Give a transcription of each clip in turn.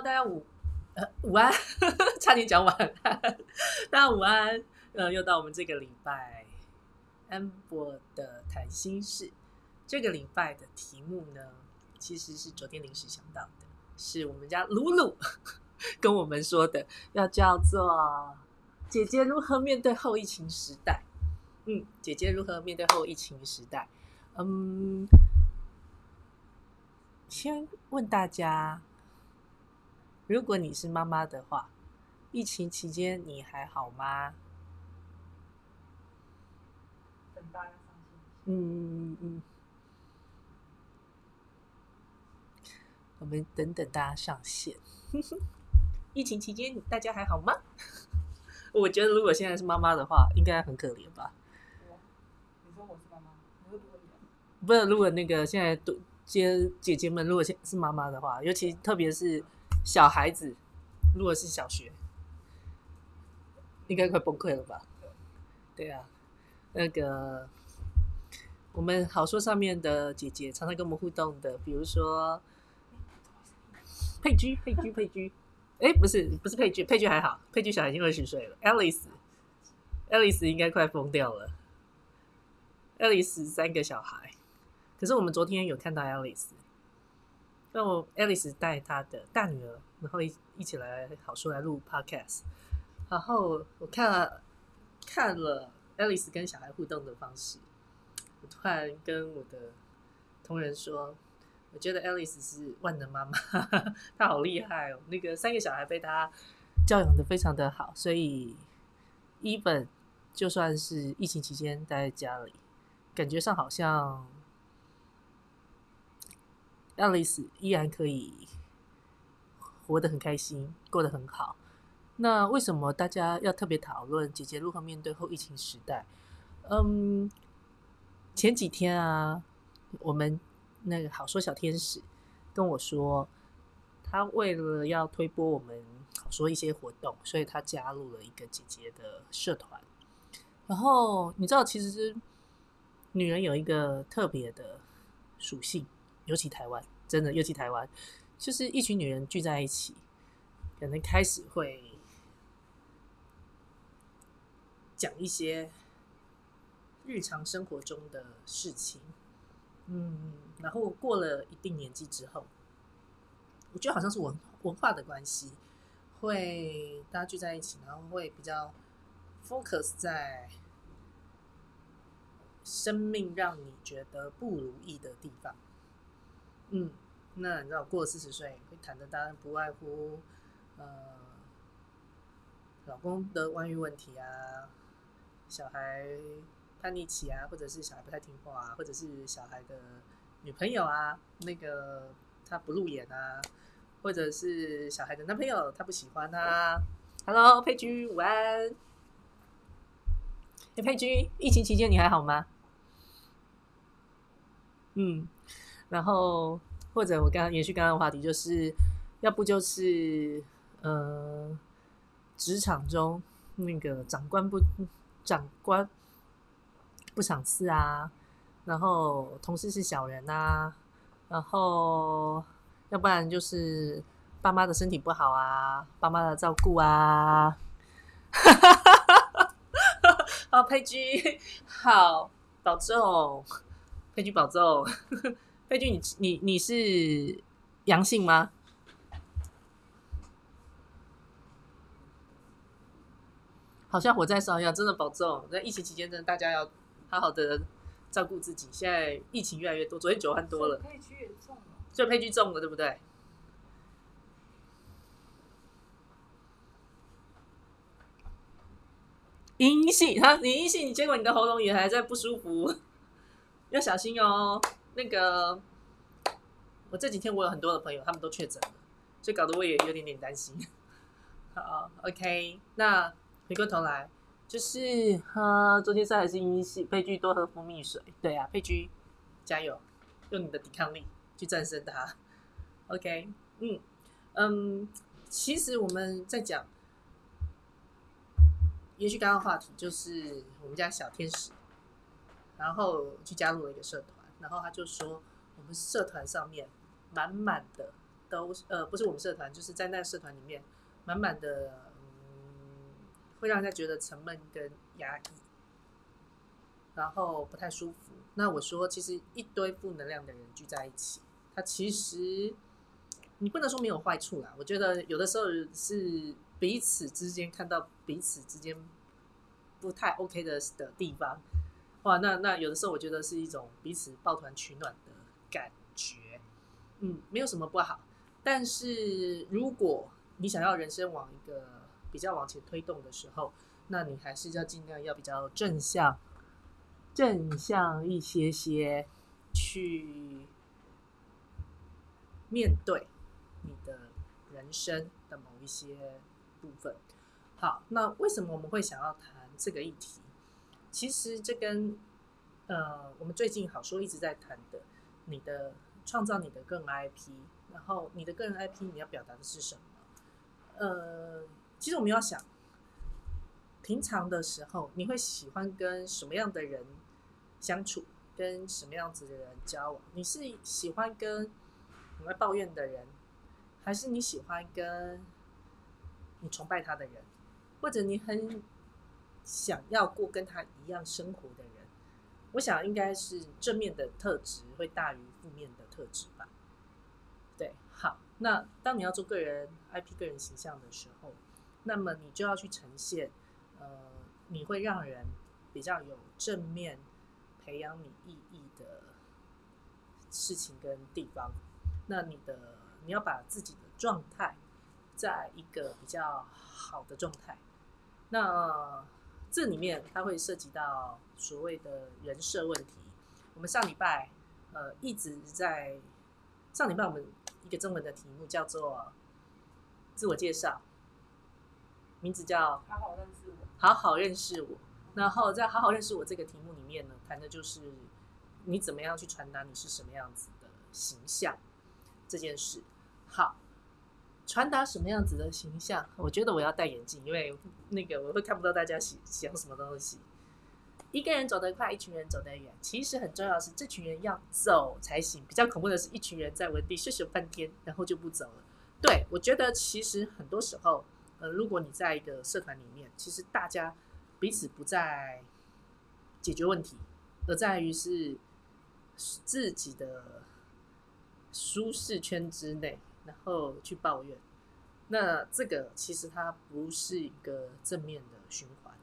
大家午呃午安，差点讲晚安。大家午安，呃，又到我们这个礼拜安博的谈心事。这个礼拜的题目呢，其实是昨天临时想到的，是我们家鲁鲁 跟我们说的，要叫做“姐姐如何面对后疫情时代”。嗯，姐姐如何面对后疫情时代？嗯。先问大家，如果你是妈妈的话，疫情期间你还好吗？嗯嗯嗯。我们等等大家上线。疫情期间大家还好吗？我觉得如果现在是妈妈的话，应该很可怜吧。你说我是妈妈，你不是，如果那个现在都。姐姐姐们，如果现是妈妈的话，尤其特别是小孩子，如果是小学，应该快崩溃了吧？对啊，那个我们好说上面的姐姐常常跟我们互动的，比如说佩居、佩居、佩居，哎，不是不是佩居，佩居还好，佩居小孩已经二十岁了。Alice，Alice 应该快疯掉了。Alice 三个小孩。可是我们昨天有看到 Alice，让我 Alice 带她的大女儿，然后一一起来好说来录 Podcast，然后我看了看了 Alice 跟小孩互动的方式，我突然跟我的同仁说，我觉得 Alice 是万能妈妈，她好厉害哦，那个三个小孩被她教养的非常的好，所以一本就算是疫情期间待在家里，感觉上好像。Alice 依然可以活得很开心，过得很好。那为什么大家要特别讨论姐姐如何面对后疫情时代？嗯，前几天啊，我们那个好说小天使跟我说，他为了要推播我们好说一些活动，所以他加入了一个姐姐的社团。然后你知道，其实女人有一个特别的属性。尤其台湾，真的，尤其台湾，就是一群女人聚在一起，可能开始会讲一些日常生活中的事情，嗯，然后过了一定年纪之后，我觉得好像是文文化的关系，会大家聚在一起，然后会比较 focus 在生命让你觉得不如意的地方。嗯，那你知道过了四十岁会谈的，当然不外乎呃，老公的外遇问题啊，小孩叛逆期啊，或者是小孩不太听话啊，或者是小孩的女朋友啊，那个他不露眼啊，或者是小孩的男朋友他不喜欢啊。Hello，佩君，午安。佩君，疫情期间你还好吗？嗯。然后，或者我刚刚延续刚刚的话题，就是要不就是呃，职场中那个长官不长官不赏赐啊，然后同事是小人啊，然后要不然就是爸妈的身体不好啊，爸妈的照顾啊，哈 好佩居好保重，佩居保重。佩君，你你你是阳性吗？好像火在烧一样，真的保重。在疫情期间，真的大家要好好的照顾自己。现在疫情越来越多，昨天九万多了，佩君也中了，所以佩君中了，对不对？阴性，哈，你阴性，结果你的喉咙也还在不舒服，要小心哦。那个，我这几天我有很多的朋友，他们都确诊了，所以搞得我也有点点担心。好，OK，那回过头来，就是哈，昨天赛还是阴性，佩居多喝蜂蜜水。对啊，佩居加油，用你的抵抗力去战胜它。OK，嗯嗯，其实我们在讲，延续刚刚话题，就是我们家小天使，然后去加入了一个社团。然后他就说，我们社团上面满满的都是呃不是我们社团，就是在那个社团里面满满的，嗯，会让人家觉得沉闷跟压抑，然后不太舒服。那我说，其实一堆负能量的人聚在一起，他其实你不能说没有坏处啦。我觉得有的时候是彼此之间看到彼此之间不太 OK 的的地方，哇，那那有的时候我觉得是一种彼此抱团取暖的感觉，嗯，没有什么不好。但是如果你想要人生往一个比较往前推动的时候，那你还是要尽量要比较正向。正向一些些去面对你的人生的某一些部分。好，那为什么我们会想要谈这个议题？其实这跟呃我们最近好说一直在谈的，你的创造你的个人 IP，然后你的个人 IP 你要表达的是什么？呃，其实我们要想，平常的时候你会喜欢跟什么样的人？相处跟什么样子的人交往？你是喜欢跟很爱抱怨的人，还是你喜欢跟你崇拜他的人，或者你很想要过跟他一样生活的人？我想应该是正面的特质会大于负面的特质吧。对，好，那当你要做个人 IP、个人形象的时候，那么你就要去呈现，呃，你会让人比较有正面。培养你意义的事情跟地方，那你的你要把自己的状态在一个比较好的状态。那这里面它会涉及到所谓的人设问题。我们上礼拜呃一直在上礼拜我们一个中文的题目叫做自我介绍，名字叫好好认识我，好好认识我。然后在好好认识我这个题目里面呢，谈的就是你怎么样去传达你是什么样子的形象这件事。好，传达什么样子的形象？我觉得我要戴眼镜，因为那个我会看不到大家写讲什么东西。一个人走得快，一群人走得远。其实很重要的是，这群人要走才行。比较恐怖的是一群人在原地休息半天，然后就不走了。对我觉得其实很多时候，呃，如果你在一个社团里面，其实大家。彼此不在解决问题，而在于是自己的舒适圈之内，然后去抱怨。那这个其实它不是一个正面的循环。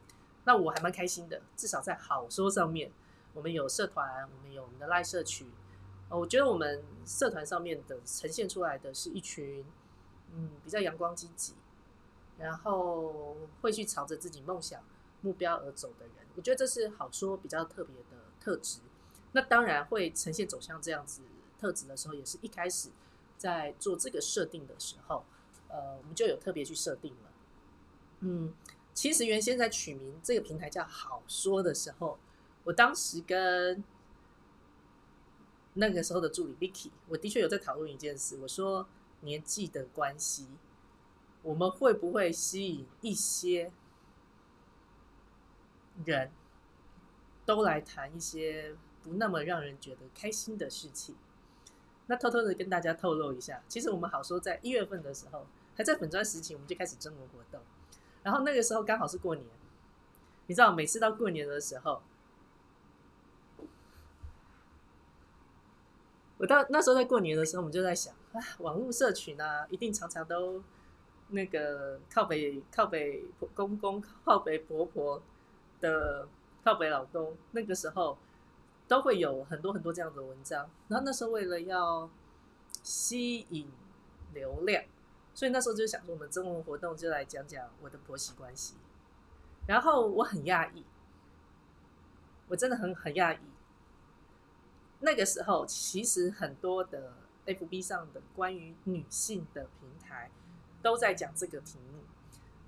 那我还蛮开心的，至少在好说上面，我们有社团，我们有我们的赖社区。我觉得我们社团上面的呈现出来的是一群嗯比较阳光积极，然后会去朝着自己梦想。目标而走的人，我觉得这是好说比较特别的特质。那当然会呈现走向这样子特质的时候，也是一开始在做这个设定的时候，呃，我们就有特别去设定了。嗯，其实原先在取名这个平台叫好说的时候，我当时跟那个时候的助理 Vicky，我的确有在讨论一件事。我说年纪的关系，我们会不会吸引一些？人都来谈一些不那么让人觉得开心的事情。那偷偷的跟大家透露一下，其实我们好说，在一月份的时候，还在粉砖时期，我们就开始征文活动。然后那个时候刚好是过年，你知道，每次到过年的时候，我到那时候在过年的时候，我们就在想啊，网络社群啊，一定常常都那个靠北靠北公公靠北婆婆。的靠北老公，那个时候都会有很多很多这样的文章。然后那时候为了要吸引流量，所以那时候就想说，我们征文活动就来讲讲我的婆媳关系。然后我很讶异，我真的很很讶异。那个时候其实很多的 FB 上的关于女性的平台都在讲这个题目，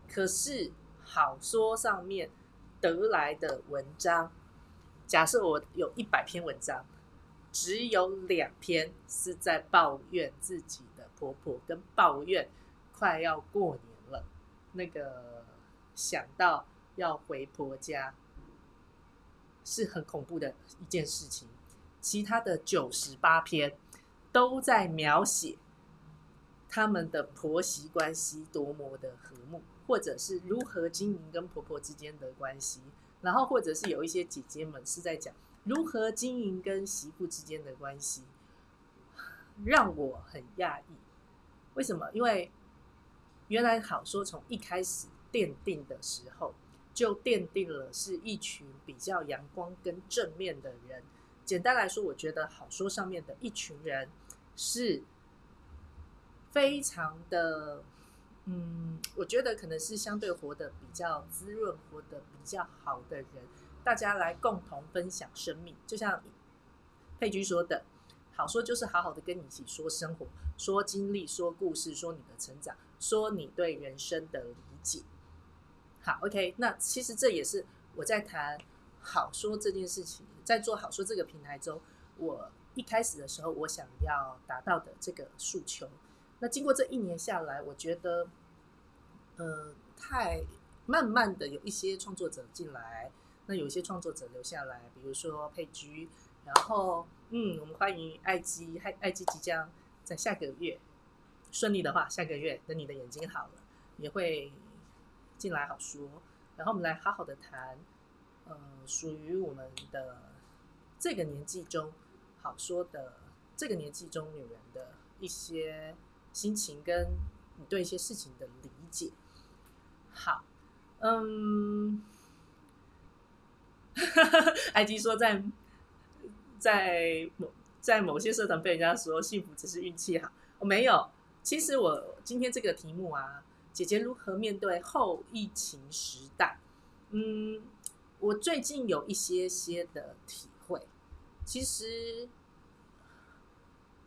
可是好说上面。得来的文章，假设我有一百篇文章，只有两篇是在抱怨自己的婆婆，跟抱怨快要过年了，那个想到要回婆家是很恐怖的一件事情。其他的九十八篇都在描写他们的婆媳关系多么的和睦，或者是如何经营跟婆婆之间的关系，然后或者是有一些姐姐们是在讲如何经营跟媳妇之间的关系，让我很讶异。为什么？因为原来好说从一开始奠定的时候，就奠定了是一群比较阳光跟正面的人。简单来说，我觉得好说上面的一群人是非常的，嗯，我觉得可能是相对活得比较滋润、活得比较好的人，大家来共同分享生命。就像佩居说的，好说就是好好的跟你一起说生活、说经历、说故事、说你的成长、说你对人生的理解。好，OK，那其实这也是我在谈好说这件事情。在做好说这个平台中，我一开始的时候，我想要达到的这个诉求，那经过这一年下来，我觉得，呃，太慢慢的有一些创作者进来，那有一些创作者留下来，比如说佩居，然后，嗯，我们欢迎爱基，爱爱基即将在下个月顺利的话，下个月等你的眼睛好了，也会进来好说，然后我们来好好的谈，呃，属于我们的。这个年纪中，好说的这个年纪中女人的一些心情，跟你对一些事情的理解。好，嗯，埃及说在在某在某些社团被人家说幸福只是运气好，我没有。其实我今天这个题目啊，姐姐如何面对后疫情时代？嗯，我最近有一些些的体会。其实，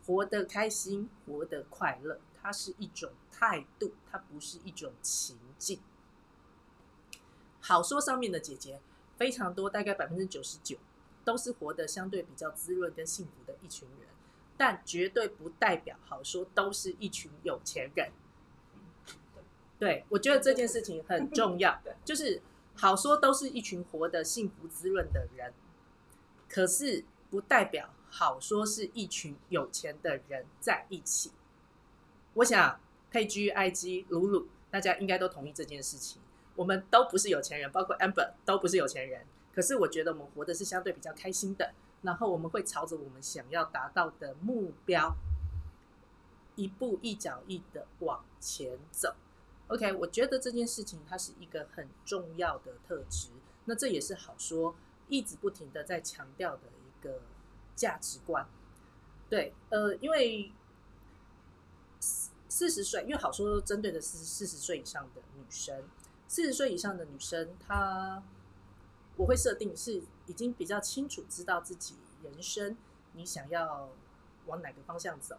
活得开心，活得快乐，它是一种态度，它不是一种情境。好说上面的姐姐非常多，大概百分之九十九都是活得相对比较滋润跟幸福的一群人，但绝对不代表好说都是一群有钱人。对，我觉得这件事情很重要，就是好说都是一群活得幸福滋润的人，可是。不代表好说是一群有钱的人在一起。我想佩居、埃及、鲁鲁，大家应该都同意这件事情。我们都不是有钱人，包括 Amber 都不是有钱人。可是我觉得我们活的是相对比较开心的。然后我们会朝着我们想要达到的目标，一步一脚印的往前走。OK，我觉得这件事情它是一个很重要的特质。那这也是好说一直不停的在强调的一。个价值观，对，呃，因为四四十岁，因为好说针对的是四十岁以上的女生，四十岁以上的女生，她我会设定是已经比较清楚知道自己人生你想要往哪个方向走，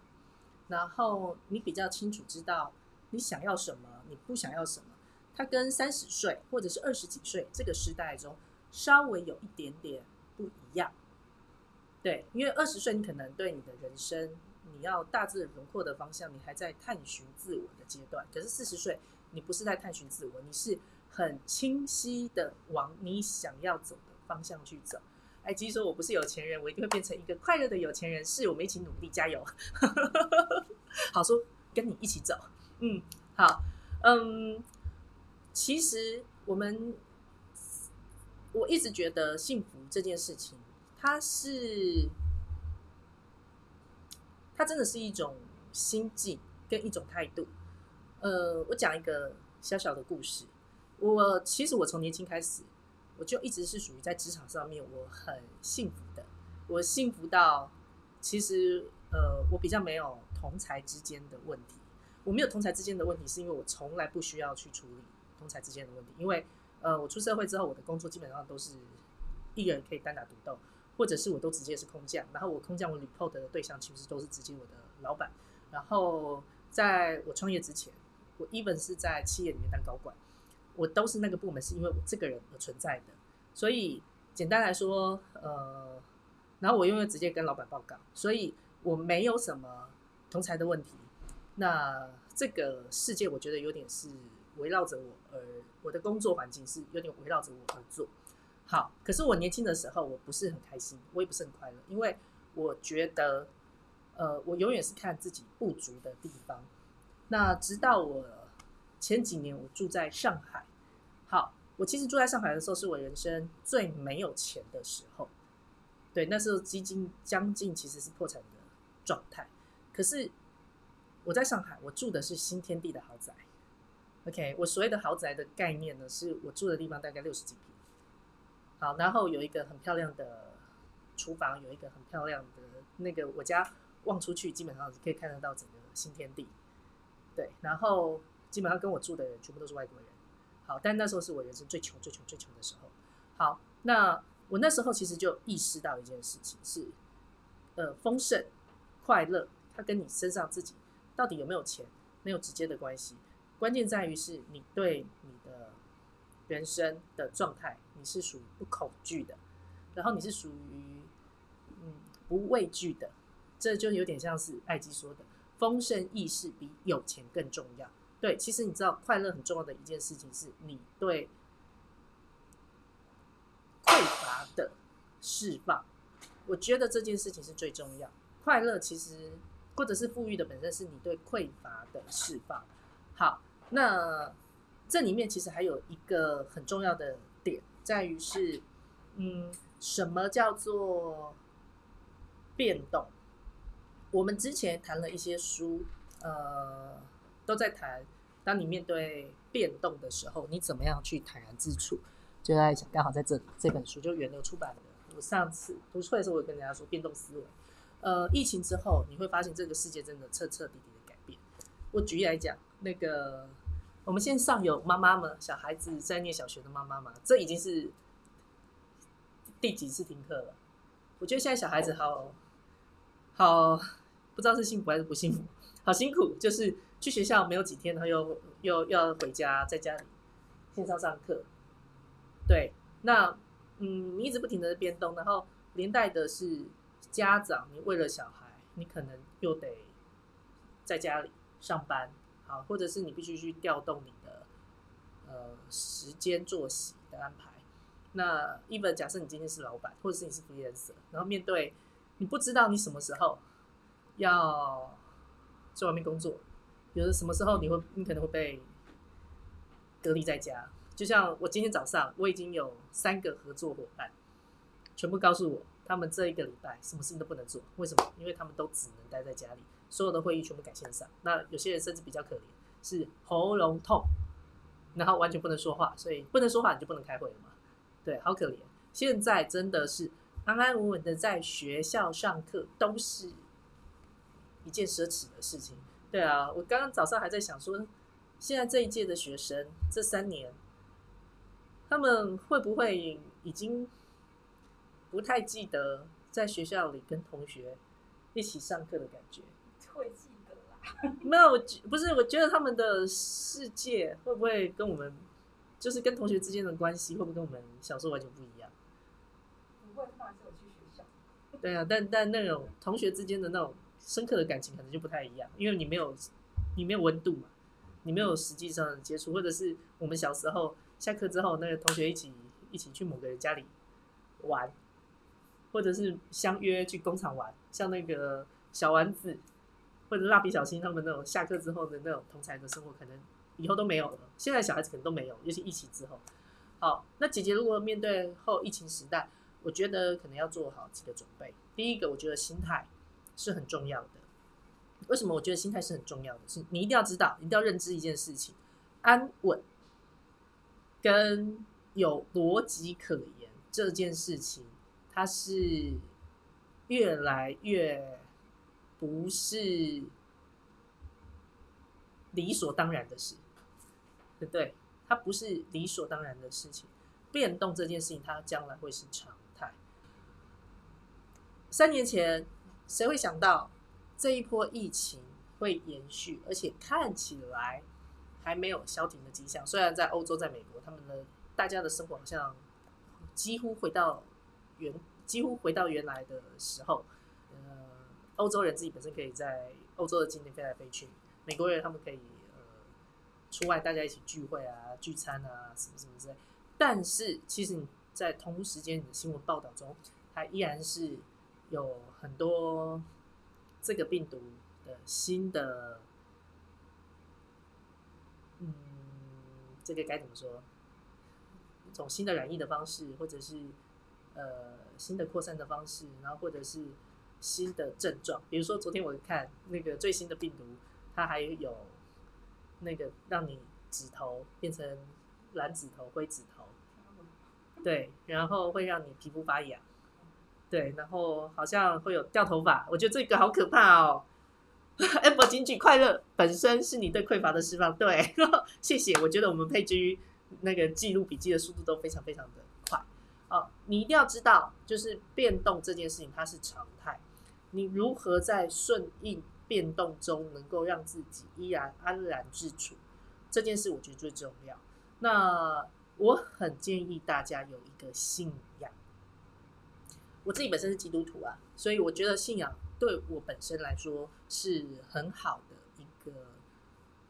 然后你比较清楚知道你想要什么，你不想要什么，她跟三十岁或者是二十几岁这个时代中稍微有一点点不一样。对，因为二十岁你可能对你的人生，你要大致轮廓的方向，你还在探寻自我的阶段。可是四十岁，你不是在探寻自我，你是很清晰的往你想要走的方向去走。哎，其实说我不是有钱人，我一定会变成一个快乐的有钱人。是我们一起努力，加油！好说，跟你一起走。嗯，好，嗯，其实我们我一直觉得幸福这件事情。它是，它真的是一种心境跟一种态度。呃，我讲一个小小的故事。我其实我从年轻开始，我就一直是属于在职场上面我很幸福的。我幸福到，其实呃，我比较没有同才之间的问题。我没有同才之间的问题，是因为我从来不需要去处理同才之间的问题。因为呃，我出社会之后，我的工作基本上都是一个人可以单打独斗。或者是我都直接是空降，然后我空降我 report 的对象其实都是直接我的老板。然后在我创业之前，我 even 是在企业里面当高管，我都是那个部门是因为我这个人而存在的。所以简单来说，呃，然后我因为直接跟老板报告，所以我没有什么同才的问题。那这个世界我觉得有点是围绕着我，而我的工作环境是有点围绕着我而做。好，可是我年轻的时候，我不是很开心，我也不是很快乐，因为我觉得，呃，我永远是看自己不足的地方，那直到我前几年我住在上海，好，我其实住在上海的时候是我人生最没有钱的时候，对，那时候基金将近其实是破产的状态，可是我在上海，我住的是新天地的豪宅。OK，我所谓的豪宅的概念呢，是我住的地方大概六十几平，好，然后有一个很漂亮的厨房，有一个很漂亮的那个我家望出去，基本上可以看得到整个新天地。对，然后基本上跟我住的人全部都是外国人。好，但那时候是我人生最穷、最穷、最穷的时候。好，那我那时候其实就意识到一件事情是，呃，丰盛、快乐，它跟你身上自己到底有没有钱没有直接的关系。关键在于是你对你人生的状态，你是属于不恐惧的，然后你是属于嗯不畏惧的，这就有点像是艾基说的，丰盛意识比有钱更重要。对，其实你知道快乐很重要的一件事情是你对匮乏的释放，我觉得这件事情是最重要。快乐其实或者是富裕的本身是你对匮乏的释放。好。那这里面其实还有一个很重要的点，在于是，嗯，什么叫做变动？我们之前谈了一些书，呃，都在谈，当你面对变动的时候，你怎么样去坦然自处？就在想，刚好在这这本书就源流出版的。我上次读出来的时候，我跟大家说，变动思维。呃，疫情之后，你会发现这个世界真的彻彻底底的改变。我举例来讲，那个。我们线上有妈妈们，小孩子在念小学的妈妈吗？这已经是第几次停课了？我觉得现在小孩子好好不知道是幸福还是不幸福，好辛苦，就是去学校没有几天，然后又又要回家，在家里线上上课。对，那嗯，你一直不停的变动，然后连带的是家长，你为了小孩，你可能又得在家里上班。好，或者是你必须去调动你的呃时间作息的安排。那一本假设你今天是老板，或者是你是 freelancer，然后面对你不知道你什么时候要在外面工作，有的什么时候你会你可能会被隔离在家。就像我今天早上，我已经有三个合作伙伴，全部告诉我，他们这一个礼拜什么事情都不能做。为什么？因为他们都只能待在家里。所有的会议全部改线上，那有些人甚至比较可怜，是喉咙痛，然后完全不能说话，所以不能说话你就不能开会了嘛？对，好可怜。现在真的是安安稳稳的在学校上课，都是一件奢侈的事情。对啊，我刚刚早上还在想说，现在这一届的学生这三年，他们会不会已经不太记得在学校里跟同学一起上课的感觉？会记得啦，没有，我不是，我觉得他们的世界会不会跟我们，就是跟同学之间的关系，会不会跟我们小时候完全不一样？不会，他还是有去学校。对啊，但但那种同学之间的那种深刻的感情，可能就不太一样，因为你没有，你没有温度嘛，你没有实际上的接触，或者是我们小时候下课之后，那个同学一起一起去某个人家里玩，或者是相约去工厂玩，像那个小丸子。或者蜡笔小新他们那种下课之后的那种同才的生活，可能以后都没有了。现在小孩子可能都没有，尤其疫情之后。好，那姐姐如果面对后疫情时代，我觉得可能要做好几个准备。第一个，我觉得心态是很重要的。为什么我觉得心态是很重要的？是你一定要知道，一定要认知一件事情：安稳跟有逻辑可言这件事情，它是越来越。不是理所当然的事，对不对？它不是理所当然的事情。变动这件事情，它将来会是常态。三年前，谁会想到这一波疫情会延续，而且看起来还没有消停的迹象？虽然在欧洲、在美国，他们的大家的生活好像几乎回到原，几乎回到原来的时候。欧洲人自己本身可以在欧洲的境内飞来飞去，美国人他们可以呃出外大家一起聚会啊、聚餐啊什么什么之类。但是其实你在同时间你的新闻报道中，它依然是有很多这个病毒的新的嗯这个该怎么说？一种新的染疫的方式，或者是呃新的扩散的方式，然后或者是新的症状，比如说昨天我看那个最新的病毒，它还有那个让你指头变成蓝指头、灰指头，对，然后会让你皮肤发痒，对，然后好像会有掉头发，我觉得这个好可怕哦。Apple 金句快乐本身是你对匮乏的释放，对，谢谢。我觉得我们配居那个记录笔记的速度都非常非常的快哦。你一定要知道，就是变动这件事情它是常态，你如何在顺应变动中能够让自己依然安然自处，这件事我觉得最重要。那我很建议大家有一个信仰。我自己本身是基督徒啊，所以我觉得信仰。对我本身来说是很好的一个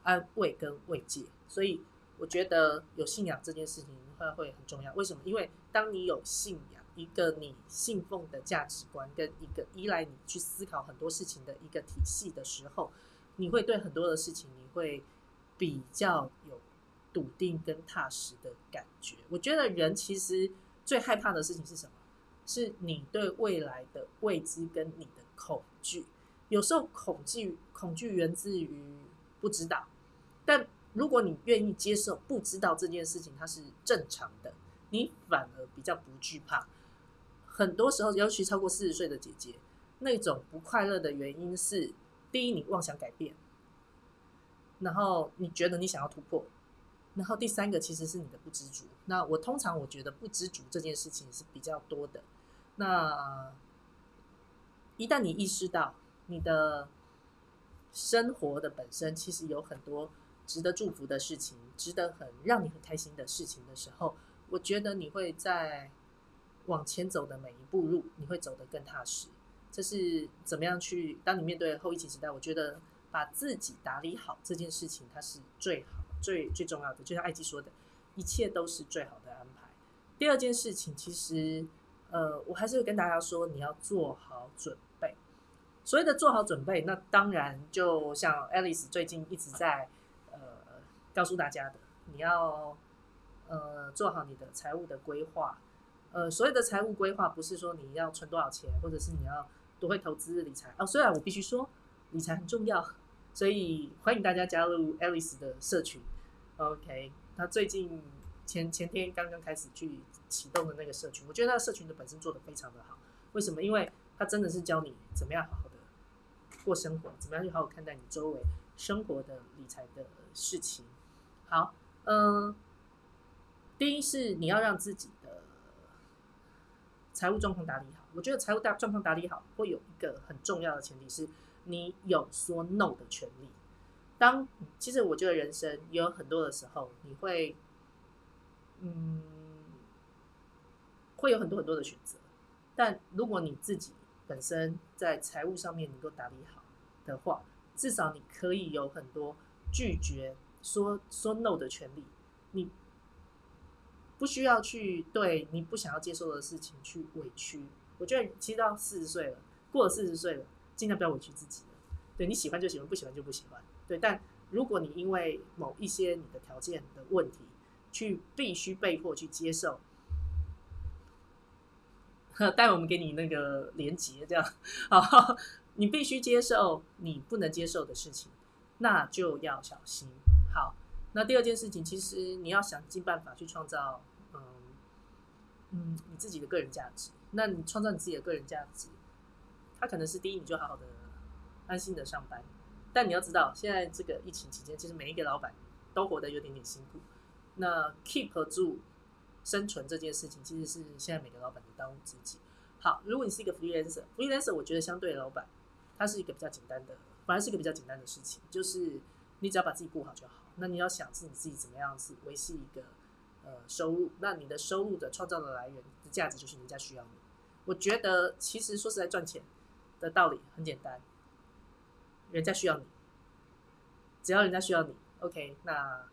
安慰跟慰藉，所以我觉得有信仰这件事情会会很重要。为什么？因为当你有信仰，一个你信奉的价值观，跟一个依赖你去思考很多事情的一个体系的时候，你会对很多的事情你会比较有笃定跟踏实的感觉。我觉得人其实最害怕的事情是什么？是你对未来的未知跟你的。恐惧，有时候恐惧恐惧源自于不知道，但如果你愿意接受不知道这件事情，它是正常的，你反而比较不惧怕。很多时候，尤其超过四十岁的姐姐，那种不快乐的原因是：第一，你妄想改变；然后你觉得你想要突破；然后第三个其实是你的不知足。那我通常我觉得不知足这件事情是比较多的。那一旦你意识到你的生活的本身其实有很多值得祝福的事情，值得很让你很开心的事情的时候，我觉得你会在往前走的每一步路，你会走得更踏实。这是怎么样去？当你面对后疫情时代，我觉得把自己打理好这件事情，它是最好、最最重要的。就像艾姬说的，一切都是最好的安排。第二件事情，其实呃，我还是跟大家说，你要做好准备。所谓的做好准备，那当然就像 Alice 最近一直在呃告诉大家的，你要呃做好你的财务的规划。呃，所谓的财务规划不是说你要存多少钱，或者是你要多会投资理财哦。虽然我必须说理财很重要，所以欢迎大家加入 Alice 的社群。OK，他最近前前天刚刚开始去启动的那个社群，我觉得那个社群的本身做的非常的好。为什么？因为他真的是教你怎么样好好的。过生活，怎么样去好好看待你周围生活的理财的事情？好，嗯，第一是你要让自己财务状况打理好。我觉得财务大状况打理好，会有一个很重要的前提是你有说 no 的权利。当其实我觉得人生有很多的时候，你会，嗯，会有很多很多的选择，但如果你自己本身在财务上面能够打理好。的话，至少你可以有很多拒绝说说 no 的权利。你不需要去对你不想要接受的事情去委屈。我觉得其实到四十岁了，过了四十岁了，尽量不要委屈自己了。对你喜欢就喜欢，不喜欢就不喜欢。对，但如果你因为某一些你的条件的问题，去必须被迫去接受，待我们给你那个连接，这样好。你必须接受你不能接受的事情，那就要小心。好，那第二件事情，其实你要想尽办法去创造，嗯，你自己的个人价值。那你创造你自己的个人价值，它可能是第一，你就好好的安心的上班。但你要知道，现在这个疫情期间，其实每一个老板都活得有点点辛苦。那 keep 住生存这件事情，其实是现在每个老板的当务之急。好，如果你是一个 freelancer，freelancer 我觉得相对老板。它是一个比较简单的，反而是一个比较简单的事情，就是你只要把自己顾好就好。那你要想是你自己怎么样是维系一个呃收入，那你的收入的创造的来源的价值就是人家需要你。我觉得其实说实在赚钱的道理很简单，人家需要你，只要人家需要你，OK，那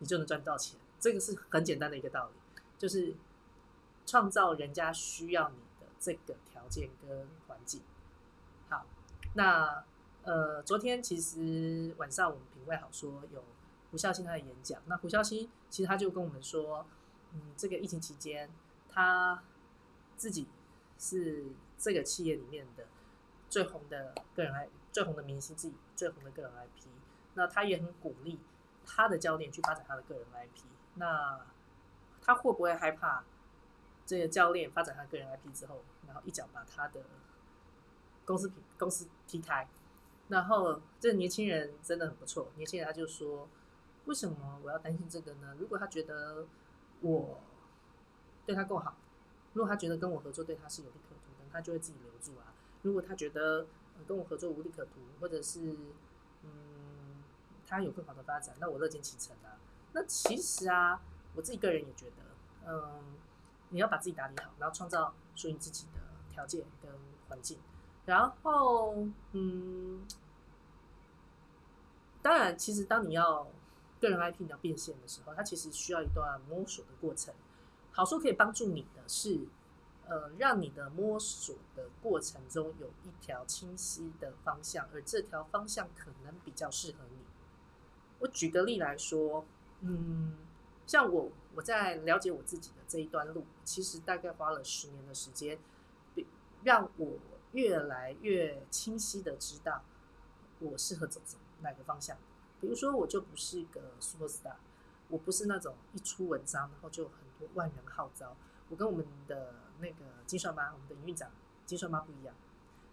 你就能赚到钱。这个是很简单的一个道理，就是创造人家需要你的这个条件跟环境。好那呃，昨天其实晚上我们品味好说有胡孝兴他的演讲。那胡孝兴其实他就跟我们说，嗯，这个疫情期间他自己是这个企业里面的最红的个人 I 最红的明星，自己最红的个人 IP。那他也很鼓励他的教练去发展他的个人 IP。那他会不会害怕这个教练发展他个人 IP 之后，然后一脚把他的公司品公司踢开？然后这个年轻人真的很不错，年轻人他就说：为什么我要担心这个呢？如果他觉得我对他够好，如果他觉得跟我合作对他是有利可图的，他就会自己留住啊。如果他觉得跟我合作无利可图，或者是嗯他有更好的发展，那我乐见其成啊。那其实啊，我自己个人也觉得，嗯，你要把自己打理好，然后创造属于你自己的条件跟环境。然后，嗯，当然，其实当你要个人 IP 你要变现的时候，它其实需要一段摸索的过程。好说可以帮助你的是，呃，让你的摸索的过程中有一条清晰的方向，而这条方向可能比较适合你。我举个例来说，嗯，像我我在了解我自己的这一段路，其实大概花了十年的时间，让我。越来越清晰的知道我适合走哪个方向。比如说，我就不是一个 super star，我不是那种一出文章然后就很多万人号召。我跟我们的那个金算妈，我们的营运长金算妈不一样。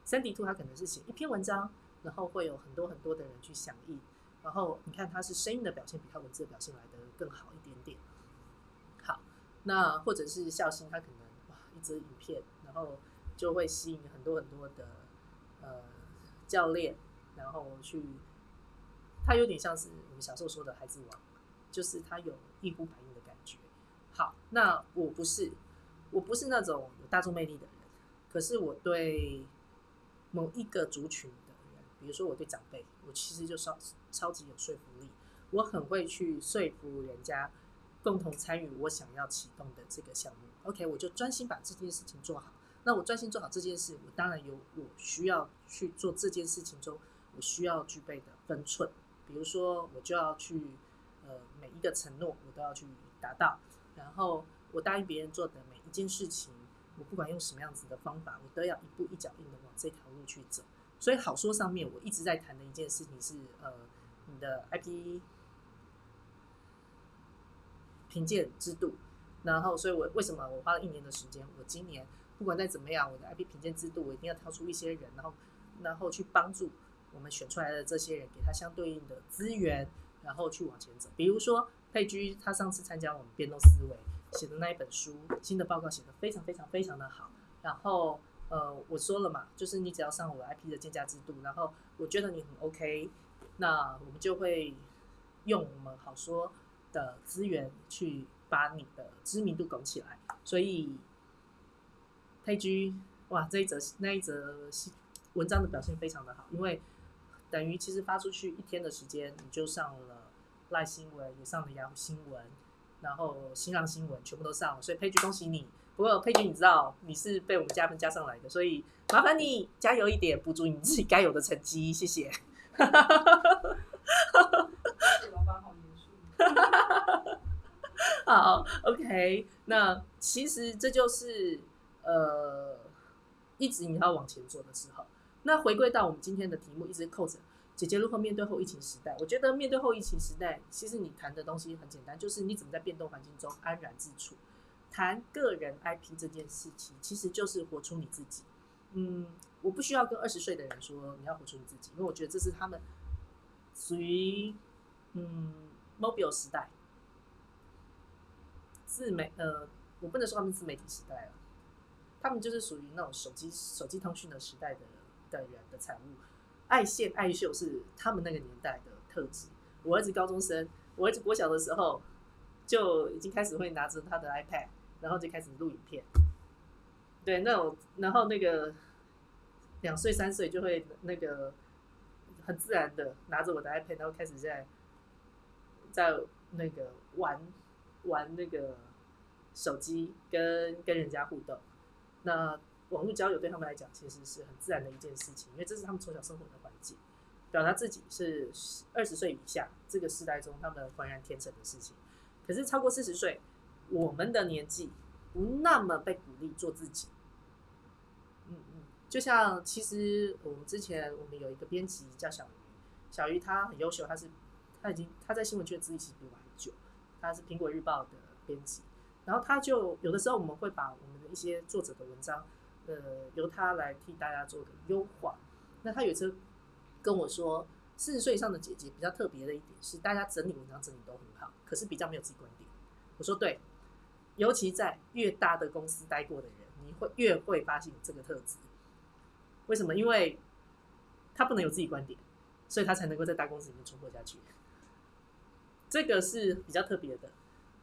三 D Two 他可能是写一篇文章，然后会有很多很多的人去响应。然后你看他是声音的表现比他文字的表现来的更好一点点。好，那或者是孝心，他可能哇一则影片，然后。就会吸引很多很多的呃教练，然后去，他有点像是我们小时候说的孩子王，就是他有一呼百应的感觉。好，那我不是，我不是那种有大众魅力的人，可是我对某一个族群的人，比如说我对长辈，我其实就超超级有说服力，我很会去说服人家共同参与我想要启动的这个项目。OK，我就专心把这件事情做好。那我专心做好这件事，我当然有我需要去做这件事情中我需要具备的分寸。比如说，我就要去呃每一个承诺我都要去达到，然后我答应别人做的每一件事情，我不管用什么样子的方法，我都要一步一脚印的往这条路去走。所以好说上面我一直在谈的一件事情是呃你的 IP 评鉴制度，然后所以我为什么我花了一年的时间，我今年。不管再怎么样，我的 IP 评鉴制度，我一定要挑出一些人，然后，然后去帮助我们选出来的这些人，给他相对应的资源，然后去往前走。比如说佩居，他上次参加我们变动思维写的那一本书，新的报告写的非常非常非常的好。然后，呃，我说了嘛，就是你只要上我 IP 的鉴价制度，然后我觉得你很 OK，那我们就会用我们好说的资源去把你的知名度拱起来。所以。佩居，哇，这一则那一则文章的表现非常的好，因为等于其实发出去一天的时间，你就上了赖新闻，也上了杨新闻，然后新浪新闻全部都上了，所以佩君恭喜你。不过佩君，你知道你是被我们加分加上来的，所以麻烦你加油一点，补足你自己该有的成绩，谢谢。哈哈哈哈哈！老板好严肃。好，OK，那其实这就是。呃，一直你要往前做的时候，那回归到我们今天的题目，一直扣着姐姐如何面对后疫情时代。我觉得面对后疫情时代，其实你谈的东西很简单，就是你怎么在变动环境中安然自处。谈个人 IP 这件事情，其实就是活出你自己。嗯，我不需要跟二十岁的人说你要活出你自己，因为我觉得这是他们属于嗯 mobile 时代，自媒呃，我不能说他们自媒体时代了。他们就是属于那种手机手机通讯的时代的的人的产物，爱现爱秀是他们那个年代的特质。我儿子高中生，我儿子国小的时候就已经开始会拿着他的 iPad，然后就开始录影片。对，那种然后那个两岁三岁就会那个很自然的拿着我的 iPad，然后开始在在那个玩玩那个手机，跟跟人家互动。那网络交友对他们来讲，其实是很自然的一件事情，因为这是他们从小生活的环境。表达自己是二十岁以下这个时代中他们浑然天成的事情。可是超过四十岁，我们的年纪不那么被鼓励做自己。嗯嗯，就像其实我们之前我们有一个编辑叫小鱼，小鱼他很优秀，他是他已经他在新闻圈的资历其实比我还久，他是苹果日报的编辑。然后他就有的时候我们会把我们的一些作者的文章，呃，由他来替大家做个优化。那他有一次跟我说，四十岁以上的姐姐比较特别的一点是，大家整理文章整理都很好，可是比较没有自己观点。我说对，尤其在越大的公司待过的人，你会越会发现这个特质。为什么？因为他不能有自己观点，所以他才能够在大公司里面存活下去。这个是比较特别的。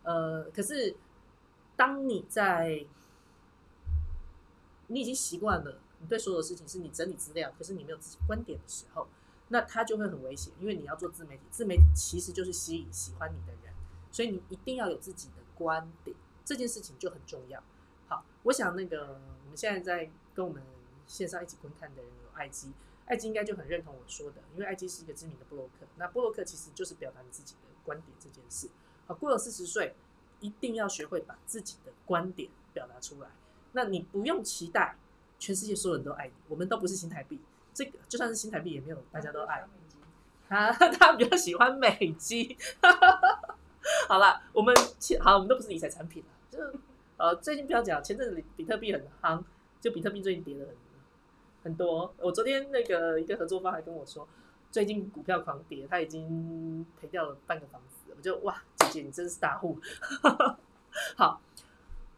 呃，可是当你在你已经习惯了，你对所有的事情是你整理资料，可是你没有自己观点的时候，那它就会很危险，因为你要做自媒体，自媒体其实就是吸引喜欢你的人，所以你一定要有自己的观点，这件事情就很重要。好，我想那个我们现在在跟我们线上一起观看的人有爱基，爱基应该就很认同我说的，因为爱基是一个知名的布洛克，那布洛克其实就是表达你自己的观点这件事。好，过了四十岁，一定要学会把自己的观点表达出来。那你不用期待全世界所有人都爱你，我们都不是新台币，这个就算是新台币也没有大家都爱。他 他比较喜欢美肌。好了，我们好，我们都不是理财产品了，就呃，最近不要讲，前阵子比特币很夯，就比特币最近跌了很很多。我昨天那个一个合作方还跟我说，最近股票狂跌，他已经赔掉了半个房子。我就哇，姐姐你真是大户。好，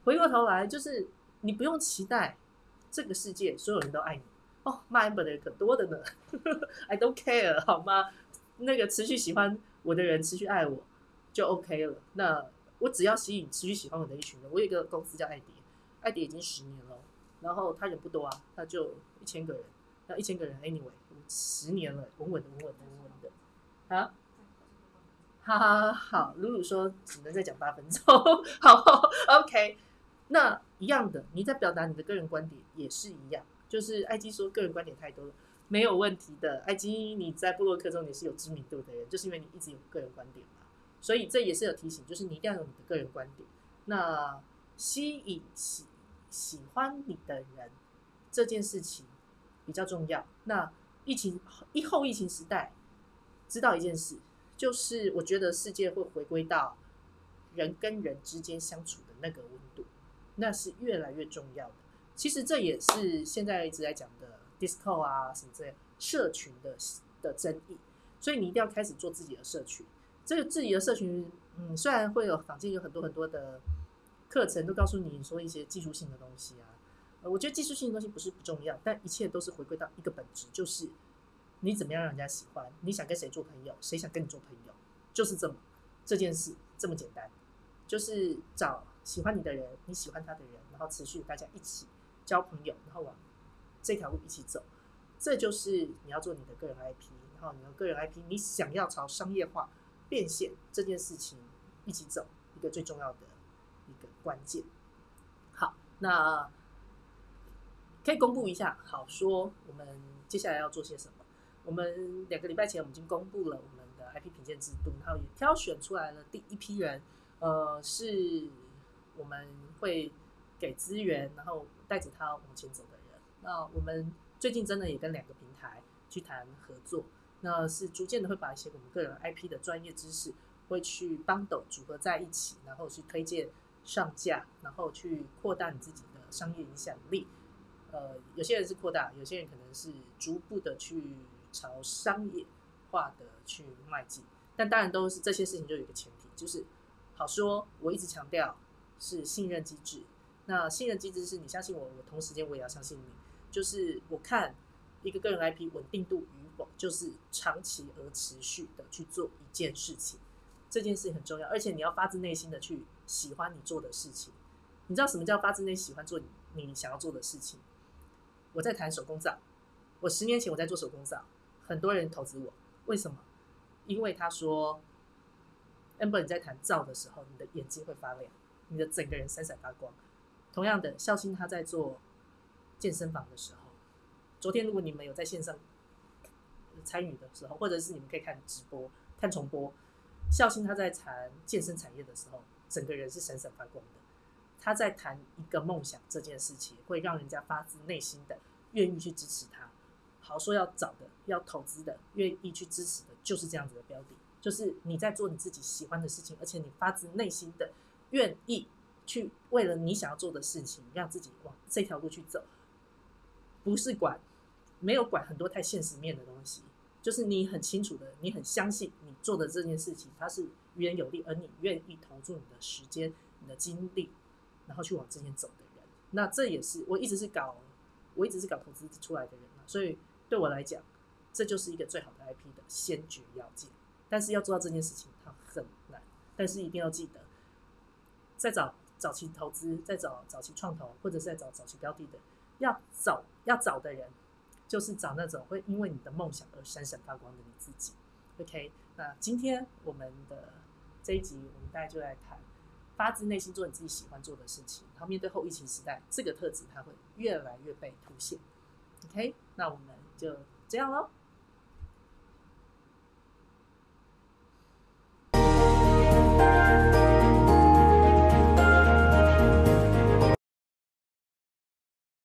回过头来就是你不用期待这个世界所有人都爱你哦，骂 amber 的人可多的呢。I don't care 好吗？那个持续喜欢我的人持续爱我就 OK 了。那我只要吸引持续喜欢我的一群人。我有一个公司叫爱迪，爱迪已经十年了，然后他人不多啊，他就一千个人，那一千个人 anyway 十年了，稳稳的，稳稳的，稳稳的啊。哈哈，好，露露说只能再讲八分钟，好，OK。那一样的，你在表达你的个人观点也是一样，就是艾基说个人观点太多了，没有问题的。艾基你在布洛克中你是有知名度的人，就是因为你一直有个人观点嘛，所以这也是有提醒，就是你一定要有你的个人观点。那吸引喜喜欢你的人这件事情比较重要。那疫情一后疫情时代，知道一件事。就是我觉得世界会回归到人跟人之间相处的那个温度，那是越来越重要的。其实这也是现在一直在讲的 disco 啊什么之类社群的的争议。所以你一定要开始做自己的社群。这个自己的社群，嗯，虽然会有坊间有很多很多的课程都告诉你说一些技术性的东西啊，呃，我觉得技术性的东西不是不重要，但一切都是回归到一个本质，就是。你怎么样让人家喜欢？你想跟谁做朋友？谁想跟你做朋友？就是这么这件事这么简单，就是找喜欢你的人，你喜欢他的人，然后持续大家一起交朋友，然后往这条路一起走。这就是你要做你的个人 IP，然后你的个人 IP，你想要朝商业化变现这件事情一起走，一个最重要的一个关键。好，那可以公布一下，好说我们接下来要做些什么。我们两个礼拜前，我们已经公布了我们的 IP 评鉴制度，然后也挑选出来了第一批人，呃，是我们会给资源，然后带着他往前走的人。那我们最近真的也跟两个平台去谈合作，那是逐渐的会把一些我们个人 IP 的专业知识会去帮斗组合在一起，然后去推荐上架，然后去扩大你自己的商业影响力。呃，有些人是扩大，有些人可能是逐步的去。朝商业化的去迈进，但当然都是这些事情，就有一个前提，就是好说。我一直强调是信任机制。那信任机制是你相信我，我同时间我也要相信你。就是我看一个个人 IP 稳定度与否，就是长期而持续的去做一件事情，这件事情很重要。而且你要发自内心的去喜欢你做的事情。你知道什么叫发自内心喜欢做你想要做的事情？我在谈手工皂，我十年前我在做手工皂。很多人投资我，为什么？因为他说，amber 你在谈皂的时候，你的眼睛会发亮，你的整个人闪闪发光。同样的，孝心他在做健身房的时候，昨天如果你们有在线上参与的时候，或者是你们可以看直播、看重播。孝心他在谈健身产业的时候，整个人是闪闪发光的。他在谈一个梦想这件事情，会让人家发自内心的愿意去支持他。好说要找的、要投资的、愿意去支持的，就是这样子的标的。就是你在做你自己喜欢的事情，而且你发自内心的愿意去为了你想要做的事情，让自己往这条路去走，不是管没有管很多太现实面的东西，就是你很清楚的，你很相信你做的这件事情它是于人有利，而你愿意投注你的时间、你的精力，然后去往这边走的人。那这也是我一直是搞，我一直是搞投资出来的人嘛，所以对我来讲，这就是一个最好的 IP 的先决要件。但是要做到这件事情，它很难。但是一定要记得，在找早期投资，在找早期创投，或者是在找早期标的的，要找要找的人，就是找那种会因为你的梦想而闪闪发光的你自己。OK，那今天我们的这一集，我们大概就来谈发自内心做你自己喜欢做的事情。然后面对后疫情时代，这个特质它会越来越被凸显。OK，那我们就这样喽。